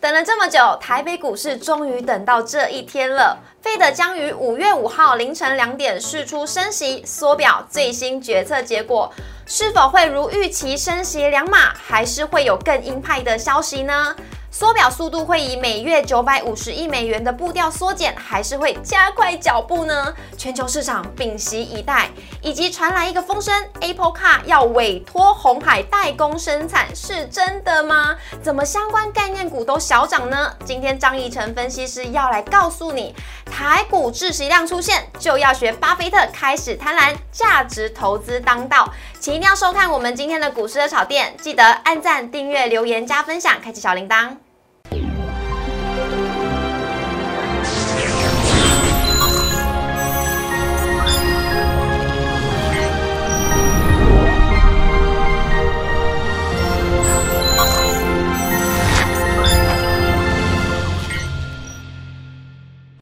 等了这么久，台北股市终于等到这一天了。费德将于五月五号凌晨两点释出升息缩表最新决策结果，是否会如预期升息两码，还是会有更鹰派的消息呢？缩表速度会以每月九百五十亿美元的步调缩减，还是会加快脚步呢？全球市场屏息以待，以及传来一个风声，Apple Car 要委托红海代工生产，是真的吗？怎么相关概念股都小涨呢？今天张义成分析师要来告诉你，台股窒息量出现，就要学巴菲特开始贪婪，价值投资当道，请一定要收看我们今天的股市的炒店，记得按赞、订阅、留言、加分享，开启小铃铛。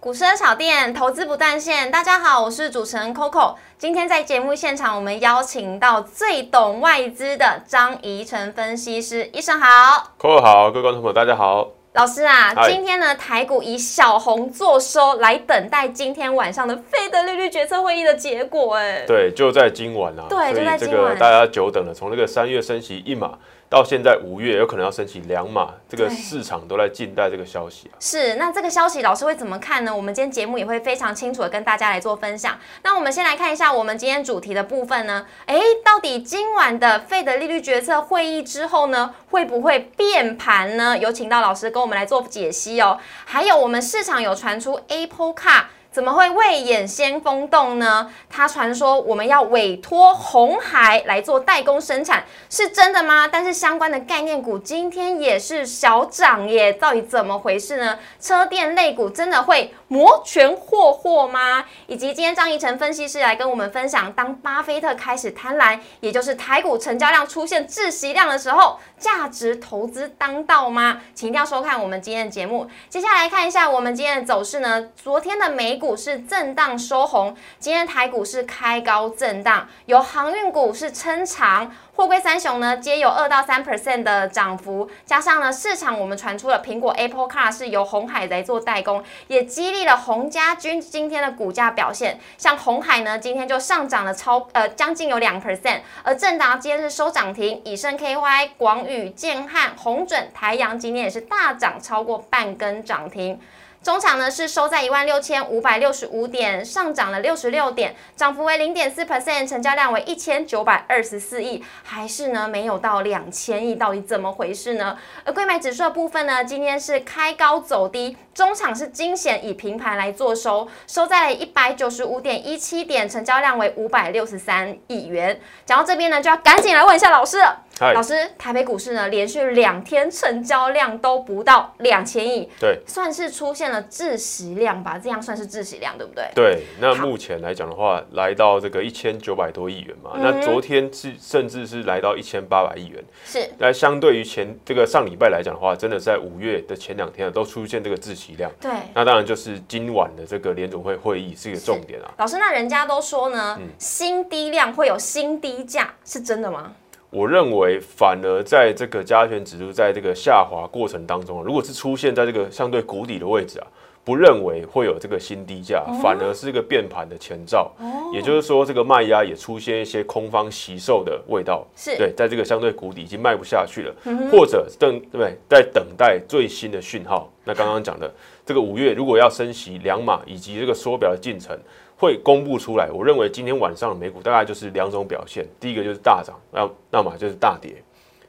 股市的炒店，投资不断线。大家好，我是主持人 Coco。今天在节目现场，我们邀请到最懂外资的张怡晨分析师，医生好，Coco 好，各位观众朋友大家好。老师啊，今天呢台股以小红做收，来等待今天晚上的费德利率决策会议的结果。哎，对，就在今晚啊，对，就在今晚，大家久等了，从那个三月升息一码。到现在五月有可能要升起两码，这个市场都在静待这个消息啊。是，那这个消息老师会怎么看呢？我们今天节目也会非常清楚的跟大家来做分享。那我们先来看一下我们今天主题的部分呢？哎，到底今晚的费的利率决策会议之后呢，会不会变盘呢？有请到老师跟我们来做解析哦。还有我们市场有传出 Apple Car。怎么会未演先锋动呢？他传说我们要委托红海来做代工生产，是真的吗？但是相关的概念股今天也是小涨耶，到底怎么回事呢？车电类股真的会摩拳霍霍吗？以及今天张怡晨分析师来跟我们分享，当巴菲特开始贪婪，也就是台股成交量出现窒息量的时候，价值投资当道吗？请一定要收看我们今天的节目。接下来看一下我们今天的走势呢？昨天的美股股是震荡收红，今天台股是开高震荡，有航运股是撑长。货柜三雄呢，皆有二到三 percent 的涨幅，加上呢，市场我们传出了苹果 Apple Car 是由红海来做代工，也激励了红家军今天的股价表现。像红海呢，今天就上涨了超呃将近有两 percent，而正达今天是收涨停，以盛 KY、广宇、建汉、红准、台阳今天也是大涨超过半根涨停。中场呢是收在一万六千五百六十五点，上涨了六十六点，涨幅为零点四 percent，成交量为一千九百二十四亿，还是呢没有到两千亿，到底怎么回事呢？而贵买指数的部分呢，今天是开高走低，中场是惊险以平盘来做收，收在了一百九十五点一七点，成交量为五百六十三亿元。讲到这边呢，就要赶紧来问一下老师了。老师，台北股市呢，连续两天成交量都不到两千亿，对，算是出现了窒息量吧？这样算是窒息量，对不对？对，那目前来讲的话，来到这个一千九百多亿元嘛，那昨天是甚至是来到一千八百亿元，是。那相对于前这个上礼拜来讲的话，真的在五月的前两天都出现这个窒息量，对。那当然就是今晚的这个联总会会议是一个重点啊。老师，那人家都说呢，新低量会有新低价，是真的吗？我认为，反而在这个加权指数在这个下滑过程当中，如果是出现在这个相对谷底的位置啊，不认为会有这个新低价，反而是一个变盘的前兆。哦，也就是说，这个卖压也出现一些空方吸售的味道。是对，在这个相对谷底已经卖不下去了，或者等对在等待最新的讯号。那刚刚讲的这个五月如果要升息两码，以及这个缩表的进程。会公布出来，我认为今天晚上的美股大概就是两种表现，第一个就是大涨，那那么就是大跌。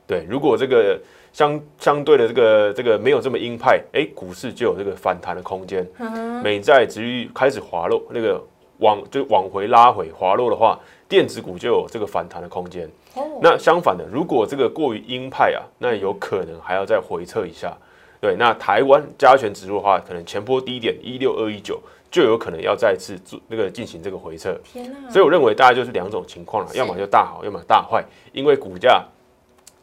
对，如果这个相相对的这个这个没有这么鹰派，哎，股市就有这个反弹的空间。美债值率开始滑落，那个往就往回拉回滑落的话，电子股就有这个反弹的空间。那相反的，如果这个过于鹰派啊，那有可能还要再回撤一下。对，那台湾加权指数的话，可能前波低点一六二一九。就有可能要再次做那个进行这个回撤，天所以我认为大概就是两种情况了，要么就大好，要么大坏。因为股价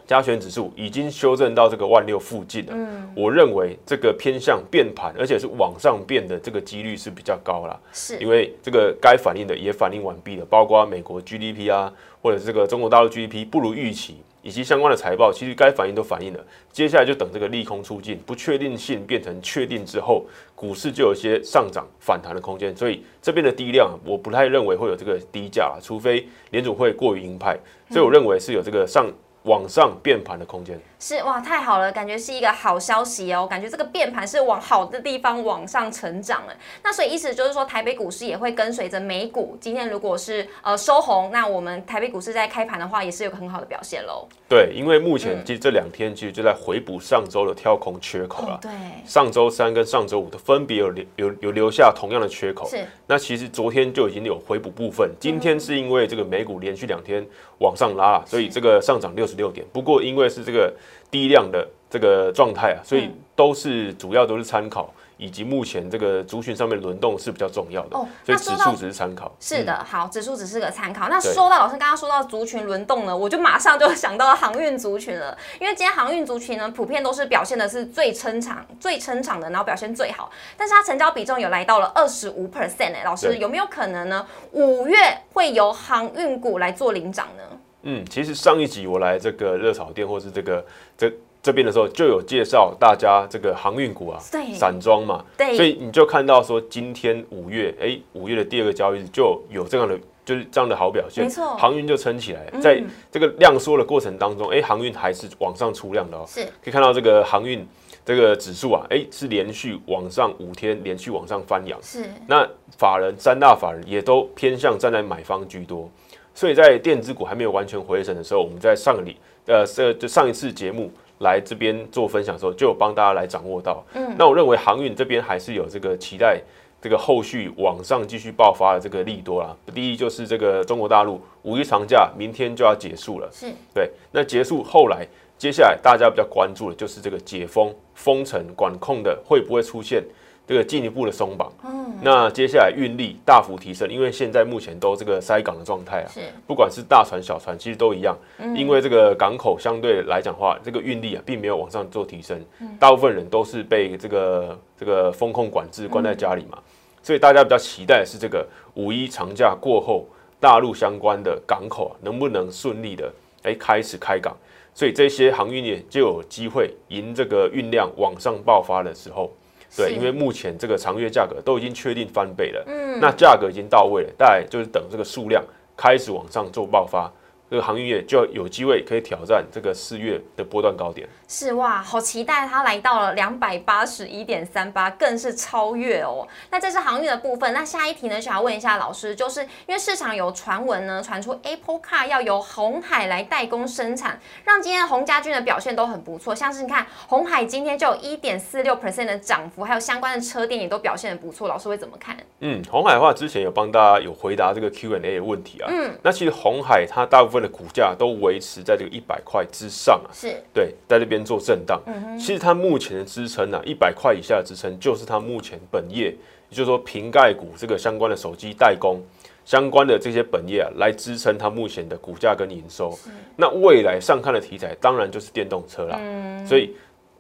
加权指数已经修正到这个万六附近了，嗯，我认为这个偏向变盘，而且是往上变的这个几率是比较高了，是因为这个该反映的也反映完毕了，包括美国 GDP 啊，或者这个中国大陆 GDP 不如预期。以及相关的财报，其实该反应都反映了。接下来就等这个利空出尽，不确定性变成确定之后，股市就有一些上涨反弹的空间。所以这边的低量，我不太认为会有这个低价，除非联储会过于鹰派。所以我认为是有这个上。往上变盘的空间是哇，太好了，感觉是一个好消息哦。感觉这个变盘是往好的地方往上成长了。那所以意思就是说，台北股市也会跟随着美股。今天如果是呃收红，那我们台北股市在开盘的话，也是有个很好的表现喽。对，因为目前其实这两天其实就在回补上周的跳空缺口了。对，上周三跟上周五的分别有留有有留下同样的缺口。是。那其实昨天就已经有回补部分，今天是因为这个美股连续两天往上拉了，所以这个上涨六十六点。不过因因为是这个低量的这个状态啊，所以都是主要都是参考，以及目前这个族群上面轮动是比较重要的。哦，所以指数只是参考。是的，好，指数只是个参考。那说到老师刚刚说到族群轮动呢，我就马上就想到航运族群了，因为今天航运族群呢，普遍都是表现的是最撑场、最撑场的，然后表现最好。但是它成交比重有来到了二十五 percent 哎，老师有没有可能呢？五月会由航运股来做领涨呢？嗯，其实上一集我来这个热炒店或是这个这这边的时候，就有介绍大家这个航运股啊，散装嘛，对，所以你就看到说今天五月，哎，五月的第二个交易日就有这样的就是这样的好表现，没错，航运就撑起来，在这个量缩的过程当中，哎，航运还是往上出量的哦，是，可以看到这个航运这个指数啊，哎，是连续往上五天连续往上翻扬，是，那法人三大法人也都偏向站在买方居多。所以在电子股还没有完全回升的时候，我们在上个礼呃，这就上一次节目来这边做分享的时候，就有帮大家来掌握到。嗯，那我认为航运这边还是有这个期待，这个后续往上继续爆发的这个利多啦。第一就是这个中国大陆五一长假明天就要结束了，是对。那结束后来，接下来大家比较关注的就是这个解封封城管控的会不会出现。这个进一步的松绑，嗯，那接下来运力大幅提升，因为现在目前都这个塞港的状态啊，是，不管是大船小船，其实都一样，因为这个港口相对来讲话，这个运力啊，并没有往上做提升，大部分人都是被这个这个风控管制关在家里嘛，所以大家比较期待的是这个五一长假过后，大陆相关的港口啊，能不能顺利的哎开始开港，所以这些航运业就有机会迎这个运量往上爆发的时候。对，因为目前这个长月价格都已经确定翻倍了，嗯，那价格已经到位了，大概就是等这个数量开始往上做爆发。这个航运业就有机会可以挑战这个四月的波段高点。是哇，好期待它来到了两百八十一点三八，更是超越哦。那这是航运的部分。那下一题呢，想要问一下老师，就是因为市场有传闻呢，传出 Apple Car 要由红海来代工生产，让今天红家军的表现都很不错。像是你看红海今天就有一点四六 percent 的涨幅，还有相关的车店也都表现的不错。老师会怎么看？嗯，红海的话之前有帮大家有回答这个 Q&A 的问题啊。嗯，那其实红海它大部分。的股价都维持在这个一百块之上啊，是对，在这边做震荡。嗯其实它目前的支撑呢，一百块以下的支撑就是它目前本业，也就是说瓶盖股这个相关的手机代工相关的这些本业啊，来支撑它目前的股价跟营收。那未来上看的题材当然就是电动车啦。嗯，所以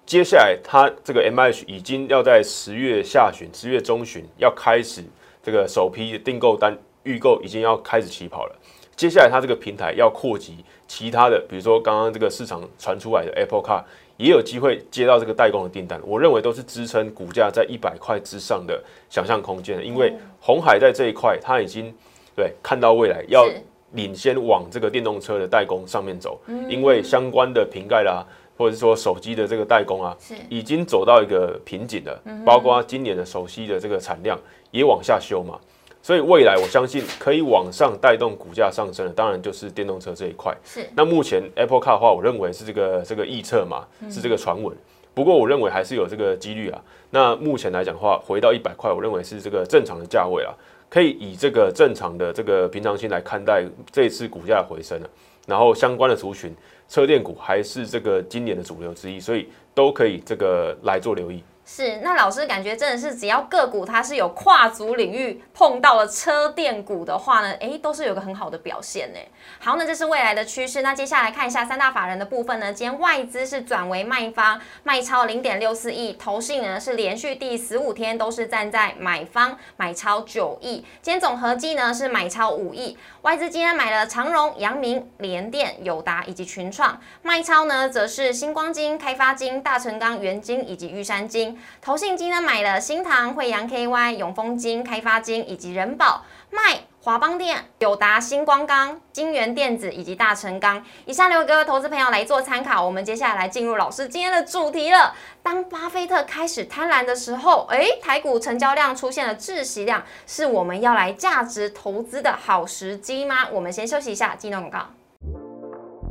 接下来它这个 M H 已经要在十月下旬、十月中旬要开始这个首批订购单预购已经要开始起跑了。接下来，它这个平台要扩及其他的，比如说刚刚这个市场传出来的 Apple Car，也有机会接到这个代工的订单。我认为都是支撑股价在一百块之上的想象空间。因为红海在这一块，它已经对看到未来要领先往这个电动车的代工上面走，因为相关的瓶盖啦，或者是说手机的这个代工啊，已经走到一个瓶颈了。包括今年的手机的这个产量也往下修嘛。所以未来我相信可以往上带动股价上升的，当然就是电动车这一块。是。那目前 Apple Car 的话，我认为是这个这个预测嘛，是这个传闻。不过我认为还是有这个几率啊。那目前来讲的话，回到一百块，我认为是这个正常的价位啊，可以以这个正常的这个平常心来看待这一次股价回升了。然后相关的族群，车电股还是这个今年的主流之一，所以都可以这个来做留意。是，那老师感觉真的是只要个股它是有跨足领域碰到了车电股的话呢，诶，都是有个很好的表现呢。好，那这是未来的趋势。那接下来看一下三大法人的部分呢，今天外资是转为卖方，卖超零点六四亿，投信呢是连续第十五天都是站在买方，买超九亿，今天总合计呢是买超五亿。外资今天买了长荣、阳明、联电、友达以及群创，卖超呢则是星光金、开发金、大成钢、元金以及玉山金。投信金呢买了新唐、惠阳 KY、永丰金、开发金以及人保，卖华邦电、友达、星光钢、金源电子以及大成钢。以上留给投资朋友来做参考。我们接下来来进入老师今天的主题了。当巴菲特开始贪婪的时候，诶，台股成交量出现了窒息量，是我们要来价值投资的好时机吗？我们先休息一下，进入广告。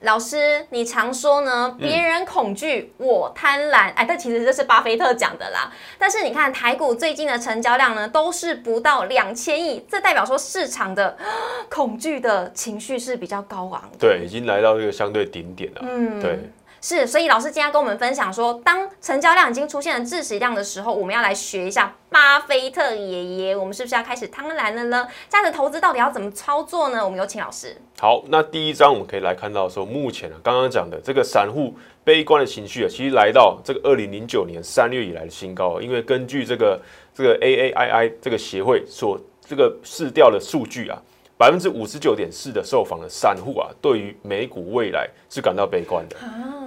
老师，你常说呢，别人恐惧，我贪婪。哎，但其实这是巴菲特讲的啦。但是你看台股最近的成交量呢，都是不到两千亿，这代表说市场的恐惧的情绪是比较高昂的。对，已经来到这个相对顶点了。嗯，对。是，所以老师今天跟我们分享说，当成交量已经出现了致死量的时候，我们要来学一下巴菲特爷爷，我们是不是要开始贪婪了呢？这样的投资到底要怎么操作呢？我们有请老师。好，那第一章我们可以来看到说，目前啊，刚刚讲的这个散户悲观的情绪啊，其实来到这个二零零九年三月以来的新高，因为根据这个这个 A A I I 这个协会所这个市调的数据啊。百分之五十九点四的受访的散户啊，对于美股未来是感到悲观的。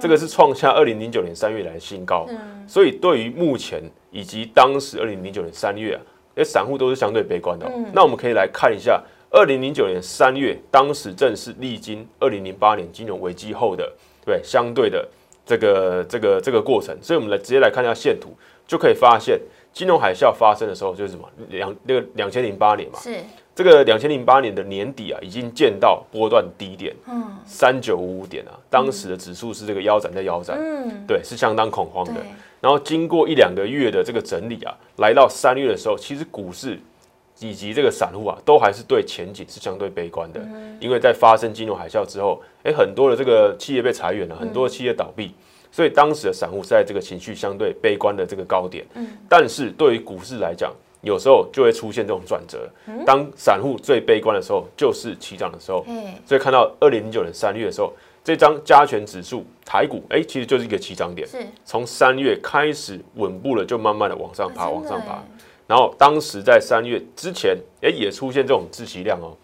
这个是创下二零零九年三月来的新高。所以对于目前以及当时二零零九年三月啊，那，散户都是相对悲观的。那我们可以来看一下二零零九年三月，当时正是历经二零零八年金融危机后的对相对的这个这个这个过程。所以我们来直接来看一下线图，就可以发现金融海啸发生的时候就是什么两那个两千零八年嘛。是。这个两千零八年的年底啊，已经见到波段低点，嗯，三九五五点啊，当时的指数是这个腰斩在腰斩，嗯，对，是相当恐慌的。然后经过一两个月的这个整理啊，来到三月的时候，其实股市以及这个散户啊，都还是对前景是相对悲观的，因为在发生金融海啸之后，哎，很多的这个企业被裁员了，很多的企业倒闭，所以当时的散户是在这个情绪相对悲观的这个高点，嗯，但是对于股市来讲。有时候就会出现这种转折，当散户最悲观的时候，就是起涨的时候。所以看到二零零九年三月的时候，这张加权指数台股，哎，其实就是一个起涨点。从三月开始稳步了，就慢慢的往上爬，往上爬。然后当时在三月之前，哎，也出现这种自息量哦，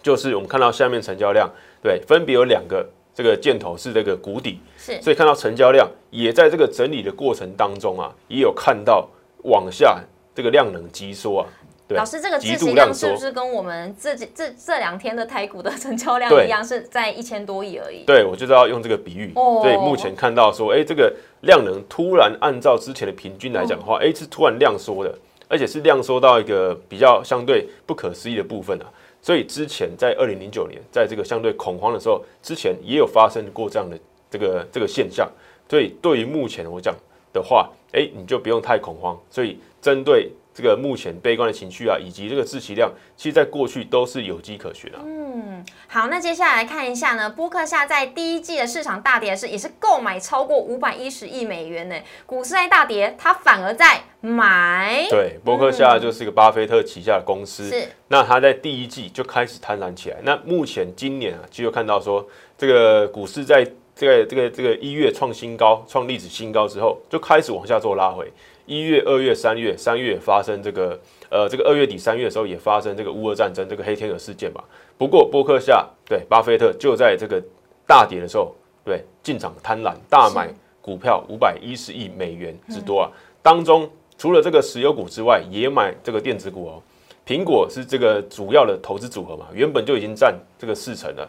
就是我们看到下面成交量，对，分别有两个这个箭头是这个谷底，是，所以看到成交量也在这个整理的过程当中啊，也有看到往下。这个量能急缩啊，老师，这个极度量是不是跟我们这这这两天的台股的成交量一样，是在一千多亿而已？对，我就是要用这个比喻。所以目前看到说，哎，这个量能突然按照之前的平均来讲的话，哎，是突然量缩的，而且是量缩到一个比较相对不可思议的部分啊。所以之前在二零零九年，在这个相对恐慌的时候，之前也有发生过这样的这个这个现象。所以对于目前我讲的话，哎，你就不用太恐慌。所以针对这个目前悲观的情绪啊，以及这个自息量，其实在过去都是有迹可循啊。嗯，好，那接下来看一下呢，波克夏在第一季的市场大跌是也是购买超过五百一十亿美元呢，股市在大跌，它反而在买。对，波克夏就是一个巴菲特旗下的公司，是。那他在第一季就开始贪婪起来，那目前今年啊，就有看到说这个股市在这个这个这个一月创新高、创历史新高之后，就开始往下做拉回。一月、二月、三月，三月发生这个，呃，这个二月底、三月的时候也发生这个乌俄战争这个黑天鹅事件嘛。不过波克夏对巴菲特就在这个大跌的时候，对进场贪婪大买股票五百一十亿美元之多啊。当中除了这个石油股之外，也买这个电子股哦。苹果是这个主要的投资组合嘛，原本就已经占这个四成了。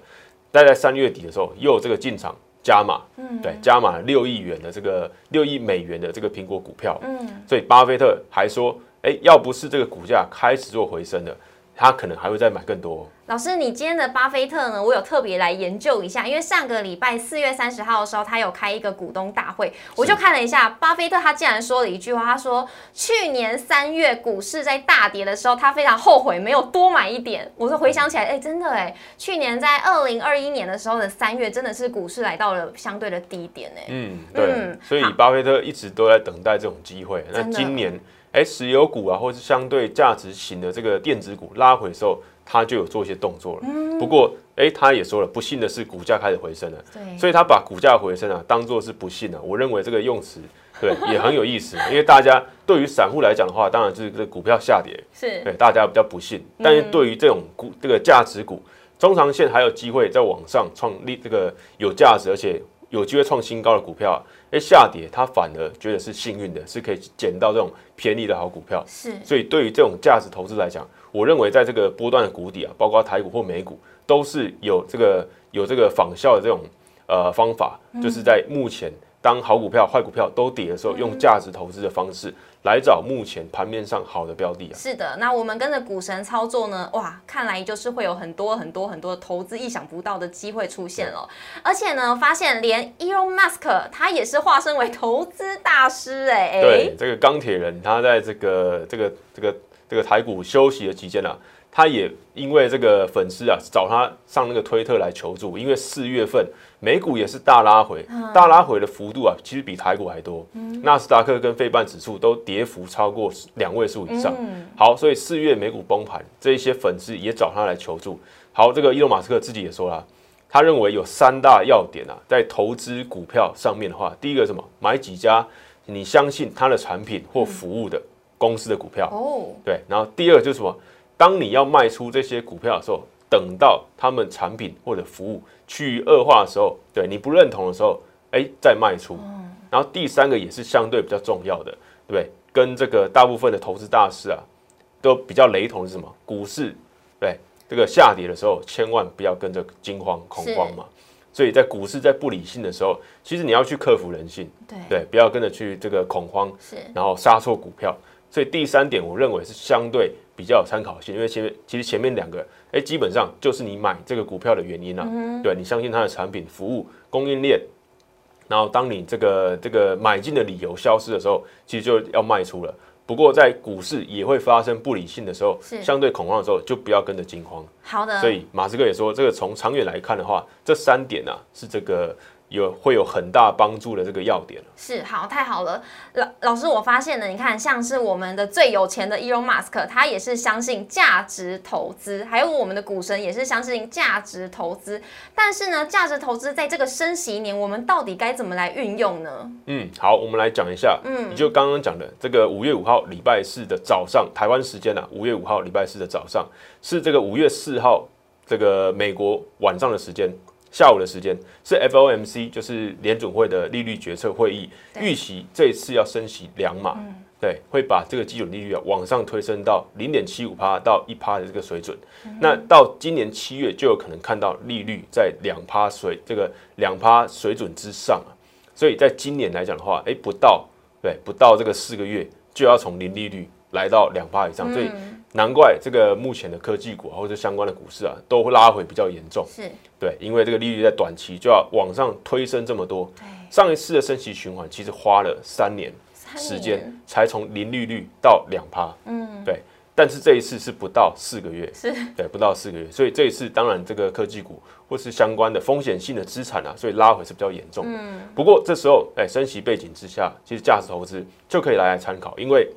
但在三月底的时候，又有这个进场。加码，嗯，对，加码六亿元的这个六亿美元的这个苹果股票，嗯，所以巴菲特还说，哎，要不是这个股价开始做回升的，他可能还会再买更多。老师，你今天的巴菲特呢？我有特别来研究一下，因为上个礼拜四月三十号的时候，他有开一个股东大会，我就看了一下，巴菲特他竟然说了一句话，他说去年三月股市在大跌的时候，他非常后悔没有多买一点。我说回想起来，哎，真的哎，去年在二零二一年的时候的三月，真的是股市来到了相对的低点哎。嗯，对，所以巴菲特一直都在等待这种机会。那今年，哎，石油股啊，或是相对价值型的这个电子股拉回的时候。他就有做一些动作了，不过，哎，他也说了，不幸的是股价开始回升了，对，所以他把股价回升啊当做是不幸啊。我认为这个用词对 也很有意思，因为大家对于散户来讲的话，当然就是这股票下跌，是。对大家比较不幸，但是对于这种股这个价值股，中长线还有机会在往上创立这个有价值而且有机会创新高的股票，哎，下跌他反而觉得是幸运的，是可以捡到这种便宜的好股票，是，所以对于这种价值投资来讲。我认为在这个波段的谷底啊，包括台股或美股，都是有这个有这个仿效的这种呃方法，就是在目前当好股票、坏股票都跌的时候，用价值投资的方式来找目前盘面上好的标的啊。是的，那我们跟着股神操作呢，哇，看来就是会有很多很多很多投资意想不到的机会出现了。而且呢，发现连 Elon Musk 他也是化身为投资大师哎。对，这个钢铁人他在这个这个这个。这个台股休息的期间啊，他也因为这个粉丝啊找他上那个推特来求助，因为四月份美股也是大拉回，大拉回的幅度啊，其实比台股还多。纳斯达克跟费半指数都跌幅超过两位数以上。好，所以四月美股崩盘，这一些粉丝也找他来求助。好，这个伊隆马斯克自己也说了，他认为有三大要点啊，在投资股票上面的话，第一个什么？买几家你相信他的产品或服务的。公司的股票哦，对，然后第二就是什么？当你要卖出这些股票的时候，等到他们产品或者服务趋于恶化的时候，对你不认同的时候，哎，再卖出。然后第三个也是相对比较重要的，对不对？跟这个大部分的投资大师啊，都比较雷同是什么？股市对这个下跌的时候，千万不要跟着惊慌恐慌嘛。所以在股市在不理性的时候，其实你要去克服人性，对，不要跟着去这个恐慌，是，然后杀错股票。所以第三点，我认为是相对比较有参考性，因为前面其实前面两个，哎，基本上就是你买这个股票的原因啊，对你相信它的产品、服务、供应链，然后当你这个这个买进的理由消失的时候，其实就要卖出了。不过在股市也会发生不理性的时候，相对恐慌的时候，就不要跟着惊慌。好的。所以马斯克也说，这个从长远来看的话，这三点啊是这个。有会有很大帮助的这个要点。是好太好了，老老师，我发现呢，你看像是我们的最有钱的 Elon Musk，他也是相信价值投资，还有我们的股神也是相信价值投资，但是呢，价值投资在这个升息年，我们到底该怎么来运用呢？嗯，好，我们来讲一下，嗯，你就刚刚讲的这个五月五号礼拜四的早上，台湾时间啊，五月五号礼拜四的早上是这个五月四号这个美国晚上的时间。下午的时间是 FOMC，就是联准会的利率决策会议，预期这一次要升息两码，对，会把这个基准利率啊往上推升到零点七五趴到一趴的这个水准。那到今年七月就有可能看到利率在两趴水这个两趴水准之上啊。所以在今年来讲的话，哎，不到对不到这个四个月就要从零利率来到两趴以上，所以。难怪这个目前的科技股或者相关的股市啊，都拉回比较严重。是，对，因为这个利率在短期就要往上推升这么多。上一次的升息循环其实花了三年时间，才从零利率到两趴。嗯，对。但是这一次是不到四个月，是对，不到四个月。所以这一次当然这个科技股或是相关的风险性的资产啊，所以拉回是比较严重。嗯。不过这时候，哎，升息背景之下，其实价值投资就可以来来参考，因为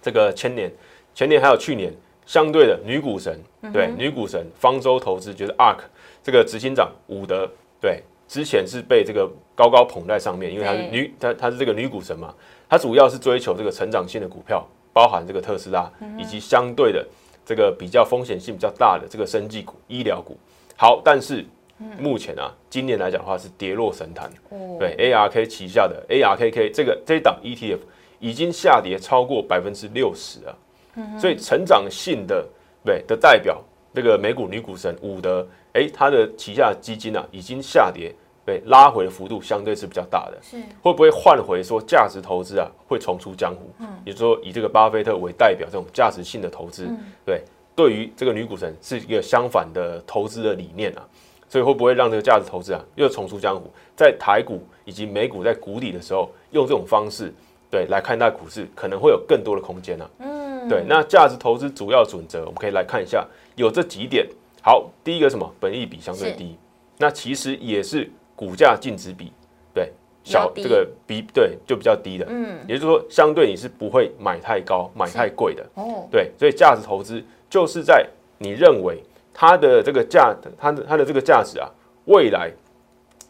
这个千年。前年还有去年，相对的女股神，对女股神方舟投资就是 ARK 这个执行长伍德，对之前是被这个高高捧在上面，因为她是女，她她是这个女股神嘛，她主要是追求这个成长性的股票，包含这个特斯拉，以及相对的这个比较风险性比较大的这个生技股、医疗股。好，但是目前啊，今年来讲的话是跌落神坛，对 ARK 旗下的 ARKK 这个这一档 ETF 已经下跌超过百分之六十啊。所以成长性的对的代表，这个美股女股神伍德，哎，他的旗下基金啊，已经下跌，对，拉回的幅度相对是比较大的。是。会不会换回说价值投资啊，会重出江湖？嗯，也就是说以这个巴菲特为代表这种价值性的投资，对，对于这个女股神是一个相反的投资的理念啊，所以会不会让这个价值投资啊又重出江湖，在台股以及美股在谷底的时候，用这种方式对来看待股市，可能会有更多的空间呢？嗯，对。那价值投资主要准则，我们可以来看一下，有这几点。好，第一个什么？本益比相对低，那其实也是股价净值比，对，小这个比对就比较低的。嗯，也就是说，相对你是不会买太高、买太贵的。哦，对，所以价值投资就是在你认为它的这个价，它的它的这个价值啊，未来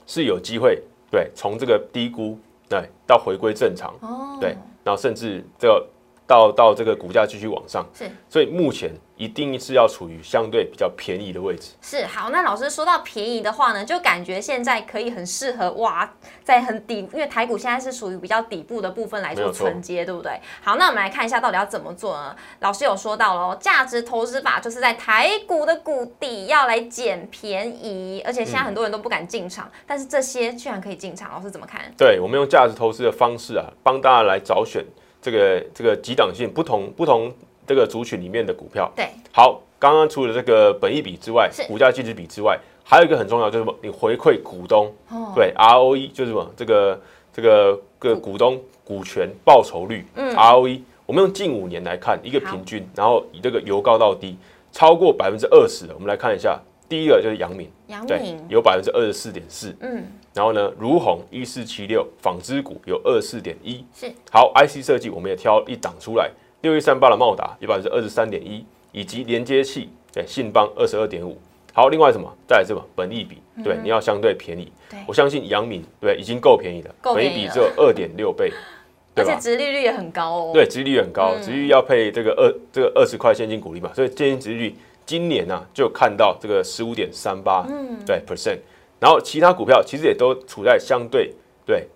是有机会对从这个低估对到回归正常。哦，对，然后甚至这个到到这个股价继续往上。是，所以目前。一定是要处于相对比较便宜的位置。是好，那老师说到便宜的话呢，就感觉现在可以很适合哇，在很底，因为台股现在是属于比较底部的部分来做承接，对不对？好，那我们来看一下到底要怎么做呢？老师有说到喽，价值投资法就是在台股的谷底要来捡便宜，而且现在很多人都不敢进场，但是这些居然可以进场，老师怎么看？对，我们用价值投资的方式啊，帮大家来找选这个这个几档性不同不同。这个族群里面的股票，对，好，刚刚除了这个本益比之外，股价净值比之外，还有一个很重要就是什么？你回馈股东，对，ROE 就是什么？这个这个个股东股权报酬率，嗯，ROE，我们用近五年来看一个平均，然后以这个由高到低超过百分之二十的，我们来看一下，第一个就是阳明，阳明有百分之二十四点四，嗯，然后呢，如虹一四七六纺织股有二四点一，是，好，IC 设计我们也挑一档出来。六一三八的茂达有百分之二十三点一，以及连接器对信邦二十二点五。好，另外什么？再来什么本利比，对，你要相对便宜。我相信阳明对已经够便宜了，本利比只有二点六倍，而且殖利率也很高哦。对，殖利率很高，殖利率要配这个二这个二十块现金股利嘛，所以现金殖利率今年呢就看到这个十五点三八，嗯，对 percent。然后其他股票其实也都处在相对对。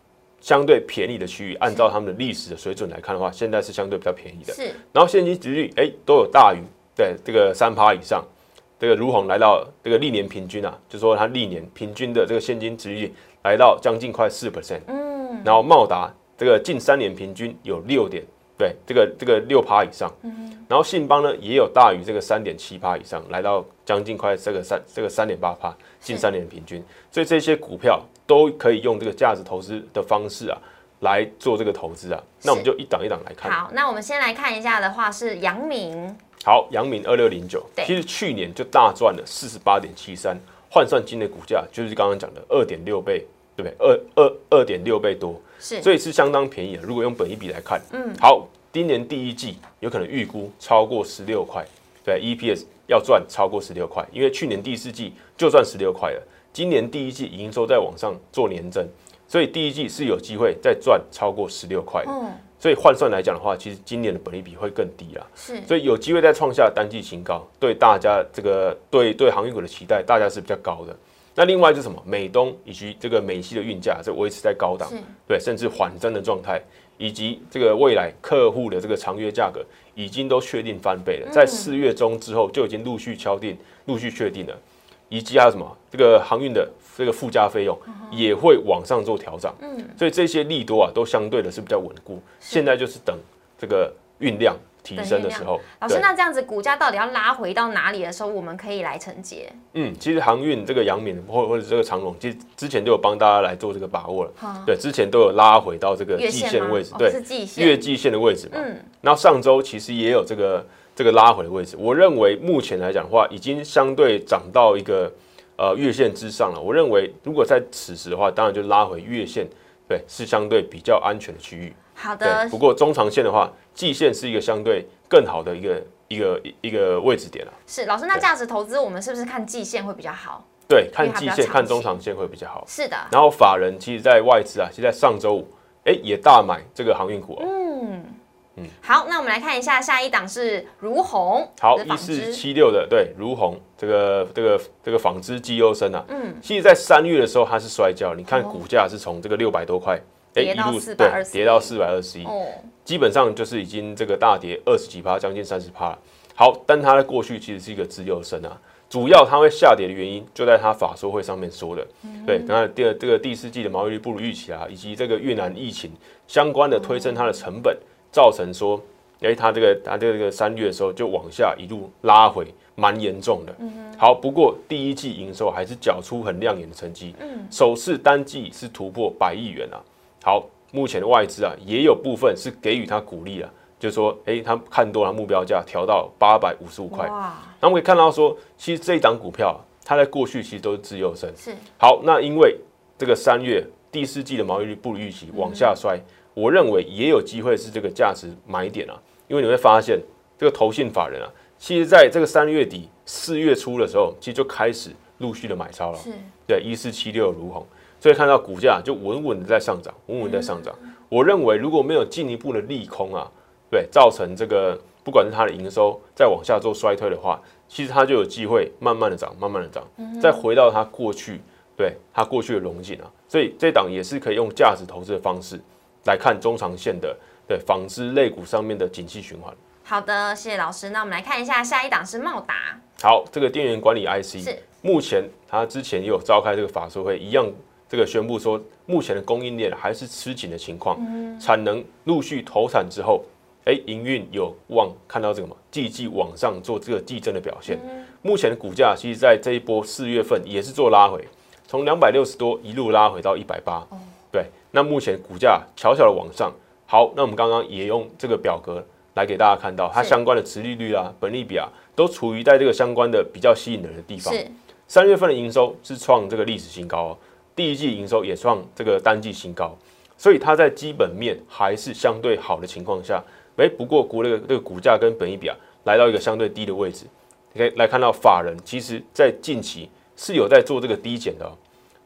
相对便宜的区域，按照他们的历史的水准来看的话，现在是相对比较便宜的。是，然后现金值率哎都有大于对这个三趴以上，这个如虹来到这个历年平均啊，就说它历年平均的这个现金值率来到将近快四 percent。嗯，然后茂达这个近三年平均有六点。对，这个这个六趴以上，嗯然后信邦呢也有大于这个三点七趴以上，来到将近快这个三这个三点八趴，近三年平均，所以这些股票都可以用这个价值投资的方式啊来做这个投资啊。那我们就一档一档来看。好，那我们先来看一下的话是阳明。好，阳明二六零九，其实去年就大赚了四十八点七三，换算今的股价就是刚刚讲的二点六倍，对不对？二二二点六倍多。是，所以是相当便宜的。如果用本一比来看，嗯，好，今年第一季有可能预估超过十六块，对，EPS 要赚超过十六块，因为去年第四季就赚十六块了，今年第一季营收在往上做年增，所以第一季是有机会再赚超过十六块。嗯，所以换算来讲的话，其实今年的本利比会更低啦。是，所以有机会再创下单季新高，对大家这个对对航运股的期待，大家是比较高的。那另外就是什么？美东以及这个美西的运价是维持在高档，对，甚至缓增的状态，以及这个未来客户的这个长约价格已经都确定翻倍了，在四月中之后就已经陆续敲定、陆续确定了，以及还有什么？这个航运的这个附加费用也会往上做调整，嗯，所以这些利多啊都相对的是比较稳固。现在就是等这个运量。提升的时候，老师，那这样子股价到底要拉回到哪里的时候，我们可以来承接？嗯，其实航运这个阳明或或者这个长龙，其实之前就有帮大家来做这个把握了。对，之前都有拉回到这个季线位置，对，月季线的位置嘛。嗯，然后上周其实也有这个这个拉回的位置。我认为目前来讲的话，已经相对涨到一个呃月线之上了。我认为如果在此时的话，当然就拉回月线，对，是相对比较安全的区域。好的，不过中长线的话，季线是一个相对更好的一个一个一个位置点了。是老师，那价值投资我们是不是看季线会比较好？对，看季线、看中长线会比较好。是的。然后法人其实，在外资啊，其实在上周五，哎，也大买这个航运股。嗯嗯。好，那我们来看一下下一档是如虹。好，一四七六的对如虹这个这个这个纺织绩优生啊。嗯。其实，在三月的时候它是摔跤，你看股价是从这个六百多块。哎，一路对跌到四百二十一，基本上就是已经这个大跌二十几趴，将近三十趴。好，但它的过去其实是一个自由身啊，主要它会下跌的原因就在它法说会上面说的，对，刚才第二这个第四季的毛利率不如预期啊，以及这个越南疫情相关的推升它的成本，造成说哎，它这个它这个三月的时候就往下一路拉回，蛮严重的。好，不过第一季营收还是缴出很亮眼的成绩，首次单季是突破百亿元啊。好，目前的外资啊也有部分是给予它鼓励啊，就是说，哎，他看多了目标价调到八百五十五块。那我们可以看到说，其实这一档股票它在过去其实都是自由身。是。好，那因为这个三月第四季的毛利率不如预期，往下衰。我认为也有机会是这个价值买点啊，因为你会发现这个投信法人啊，其实在这个三月底四月初的时候，其实就开始陆续的买超了。是，对，一四七六如虹，所以看到股价就稳稳的在上涨，稳稳在上涨。我认为如果没有进一步的利空啊，对，造成这个不管是它的营收再往下做衰退的话，其实它就有机会慢慢的涨，慢慢的涨，再回到它过去，对它过去的龙井啊。所以这档也是可以用价值投资的方式。来看中长线的对纺织类股上面的景气循环。好的，谢谢老师。那我们来看一下下一档是茂达。好，这个电源管理 IC 是目前它之前也有召开这个法说会，一样这个宣布说，目前的供应链还是吃紧的情况，产能陆续投产之后，哎，营运有望看到这个嘛，季季往上做这个递增的表现。目前的股价其实在这一波四月份也是做拉回，从两百六十多一路拉回到一百八。对。那目前股价悄悄的往上，好，那我们刚刚也用这个表格来给大家看到，它相关的殖利率啊、本利比啊，都处于在这个相关的比较吸引人的地方。三月份的营收是创这个历史新高哦，第一季营收也创这个单季新高，所以它在基本面还是相对好的情况下，哎，不过股那个这个股价跟本利比啊，来到一个相对低的位置，你可以来看到法人其实在近期是有在做这个低减的。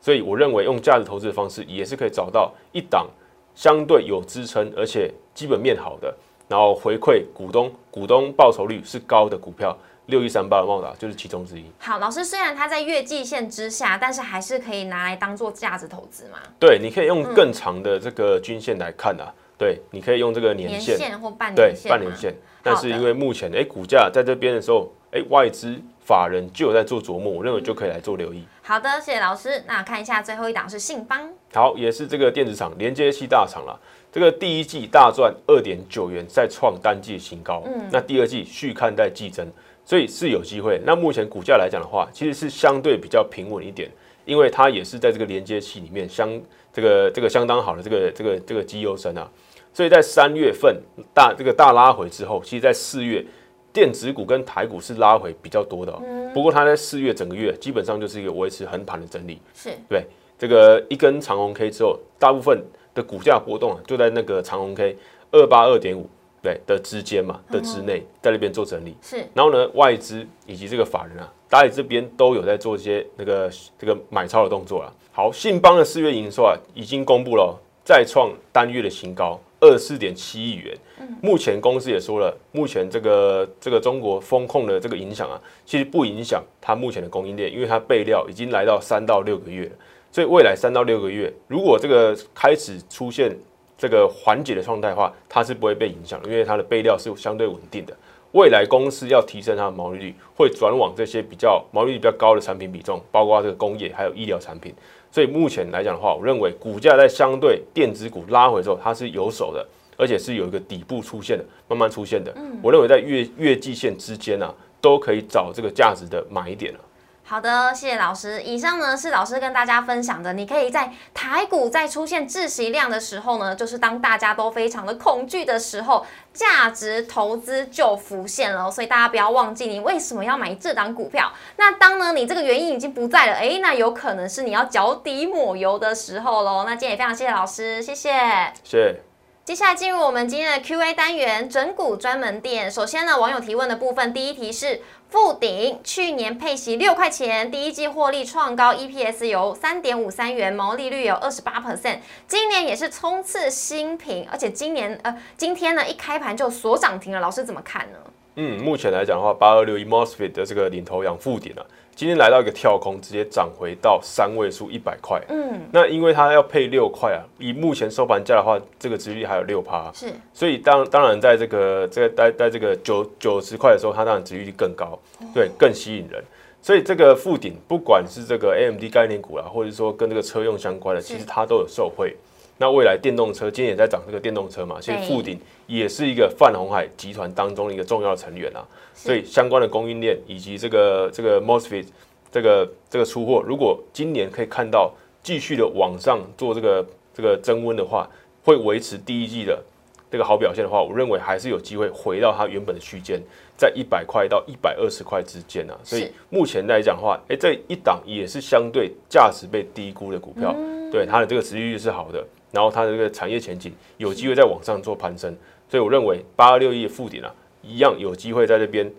所以我认为用价值投资的方式也是可以找到一档相对有支撑，而且基本面好的，然后回馈股东股东报酬率是高的股票，六一三八的茂达就是其中之一。好，老师虽然它在月季线之下，但是还是可以拿来当做价值投资嘛？对，你可以用更长的这个均线来看啊。对，你可以用这个年线或半年线。半年线。但是因为目前哎股价在这边的时候，哎外资。法人就有在做琢磨，我认为就可以来做留意。好的，谢谢老师。那看一下最后一档是信邦，好，也是这个电子厂连接器大厂了。这个第一季大赚二点九元，再创单季新高。嗯，那第二季续看待季增，所以是有机会。那目前股价来讲的话，其实是相对比较平稳一点，因为它也是在这个连接器里面相这个这个相当好的这个这个这个绩优生啊。所以在三月份大这个大拉回之后，其实在四月。电子股跟台股是拉回比较多的，不过它在四月整个月基本上就是一个维持横盘的整理。是对这个一根长红 K 之后，大部分的股价波动啊，就在那个长红 K 二八二点五对的之间嘛的之内，在那边做整理。是，然后呢，外资以及这个法人啊，大家这边都有在做一些那个这个买超的动作了。好，信邦的四月营收啊，已经公布了，再创单月的新高。二四点七亿元，目前公司也说了，目前这个这个中国风控的这个影响啊，其实不影响它目前的供应链，因为它备料已经来到三到六个月了，所以未来三到六个月，如果这个开始出现这个缓解的状态的话，它是不会被影响的，因为它的备料是相对稳定的。未来公司要提升它的毛利率，会转往这些比较毛利率比较高的产品比重，包括这个工业还有医疗产品。所以目前来讲的话，我认为股价在相对电子股拉回之后，它是有手的，而且是有一个底部出现的，慢慢出现的。我认为在月月季线之间呢，都可以找这个价值的买点了。好的，谢谢老师。以上呢是老师跟大家分享的，你可以在台股在出现窒息量的时候呢，就是当大家都非常的恐惧的时候，价值投资就浮现了。所以大家不要忘记，你为什么要买这档股票？那当呢你这个原因已经不在了，哎，那有可能是你要脚底抹油的时候喽。那今天也非常谢谢老师，谢谢，谢谢。接下来进入我们今天的 Q&A 单元，整股专门店。首先呢，网友提问的部分，第一题是富鼎去年配息六块钱，第一季获利创高，EPS 有三点五三元，毛利率有二十八 percent，今年也是冲刺新品，而且今年呃今天呢一开盘就锁涨停了，老师怎么看呢？嗯，目前来讲的话，八二六一 Mosfet 的这个领头羊富鼎啊。今天来到一个跳空，直接涨回到三位数一百块。嗯，那因为它要配六块啊，以目前收盘价的话，这个值率还有六趴。是，所以当当然在这个这个在在这个九九十块的时候，它当然值率更高，对，更吸引人。所以这个附顶，不管是这个 AMD 概念股啊，或者说跟这个车用相关的，其实它都有受惠。那未来电动车今天也在涨这个电动车嘛，其实富鼎也是一个泛红海集团当中的一个重要的成员啊，所以相关的供应链以及这个这个 MOSFET 这个这个出货，如果今年可以看到继续的往上做这个这个增温的话，会维持第一季的这个好表现的话，我认为还是有机会回到它原本的区间，在一百块到一百二十块之间啊。所以目前来讲的话，哎，这一档也是相对价值被低估的股票，对它的这个持续率是好的。然后它的这个产业前景有机会在往上做攀升，所以我认为八二六亿附点啊，一样有机会在这边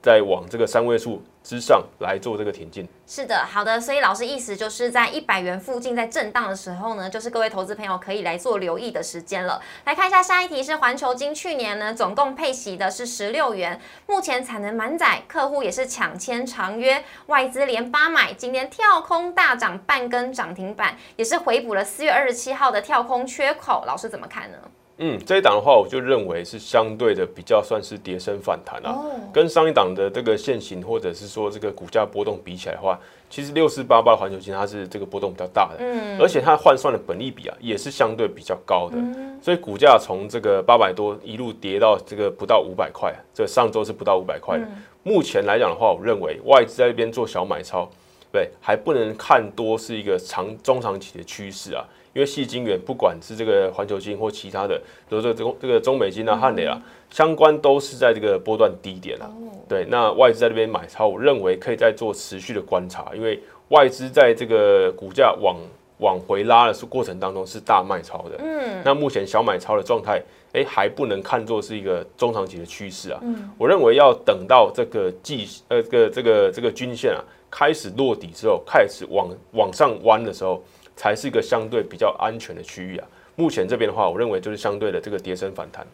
再往这个三位数。之上来做这个挺进，是的，好的，所以老师意思就是在一百元附近在震荡的时候呢，就是各位投资朋友可以来做留意的时间了。来看一下下一题是环球金，去年呢总共配息的是十六元，目前产能满载，客户也是抢签长约，外资连八买，今天跳空大涨半根涨停板，也是回补了四月二十七号的跳空缺口，老师怎么看呢？嗯，这一档的话，我就认为是相对的比较算是跌升反弹啊，跟上一档的这个现行或者是说这个股价波动比起来的话，其实六四八八环球金它是这个波动比较大的，嗯，而且它换算的本利比啊也是相对比较高的，所以股价从这个八百多一路跌到这个不到五百块，这上周是不到五百块的，目前来讲的话，我认为外资在那边做小买超，对，还不能看多是一个长中长期的趋势啊。因为细晶元不管是这个环球金或其他的，比如说这个这个中美金啊、汉磊啊，相关都是在这个波段低点啊。对，那外资在那边买超，我认为可以再做持续的观察，因为外资在这个股价往往回拉的过程当中是大卖超的。嗯，那目前小买超的状态，哎，还不能看作是一个中长期的趋势啊。嗯，我认为要等到这个季呃这个这个这个均线啊开始落底之后，开始往往上弯的时候。才是一个相对比较安全的区域啊。目前这边的话，我认为就是相对的这个跌升反弹。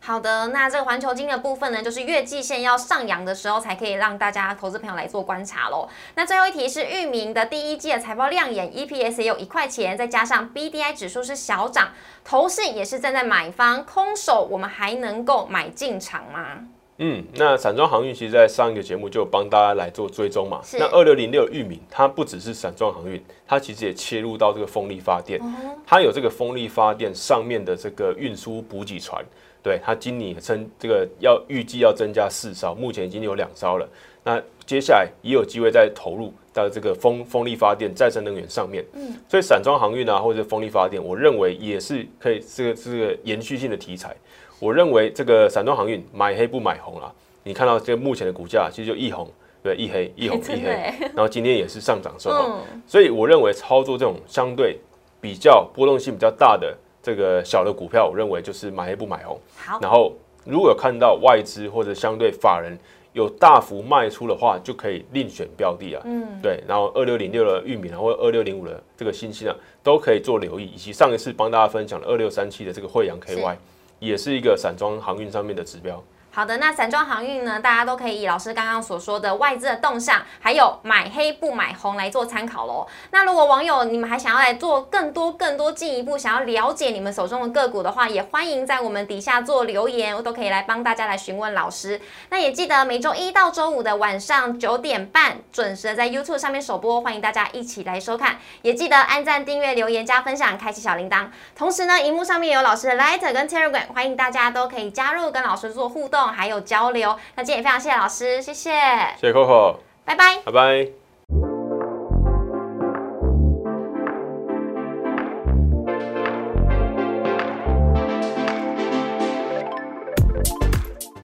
好的，那这个环球金的部分呢，就是月季线要上扬的时候，才可以让大家投资朋友来做观察喽。那最后一题是域名的第一季的财报亮眼，EPS 也有一块钱，再加上 BDI 指数是小涨，投信也是站在买方，空手我们还能够买进场吗？嗯，那散装航运其实，在上一个节目就帮大家来做追踪嘛。那二六零六域名，它不只是散装航运，它其实也切入到这个风力发电。它有这个风力发电上面的这个运输补给船，对它今年增这个要预计要增加四艘，目前已经有两艘了。那接下来也有机会再投入到这个风风力发电、再生能源上面。嗯，所以散装航运啊，或者风力发电，我认为也是可以这个这个延续性的题材。我认为这个散装航运买黑不买红啊！你看到这个目前的股价，其实就一红对一黑一红一黑，然后今天也是上涨收红，所以我认为操作这种相对比较波动性比较大的这个小的股票，我认为就是买黑不买红。好，然后如果有看到外资或者相对法人有大幅卖出的话，就可以另选标的啊。嗯，对，然后二六零六的玉米啊，或者二六零五的这个新兴啊，都可以做留意，以及上一次帮大家分享的二六三七的这个惠阳 KY。也是一个散装航运上面的指标。好的，那散装航运呢？大家都可以以老师刚刚所说的外资的动向，还有买黑不买红来做参考喽。那如果网友你们还想要来做更多更多进一步想要了解你们手中的个股的话，也欢迎在我们底下做留言，我都可以来帮大家来询问老师。那也记得每周一到周五的晚上九点半准时的在 YouTube 上面首播，欢迎大家一起来收看。也记得按赞、订阅、留言、加分享、开启小铃铛。同时呢，荧幕上面有老师的 Light 跟 Telegram，欢迎大家都可以加入跟老师做互动动。还有交流，那今天也非常谢谢老师，谢谢，谢谢 Coco，拜拜，拜拜。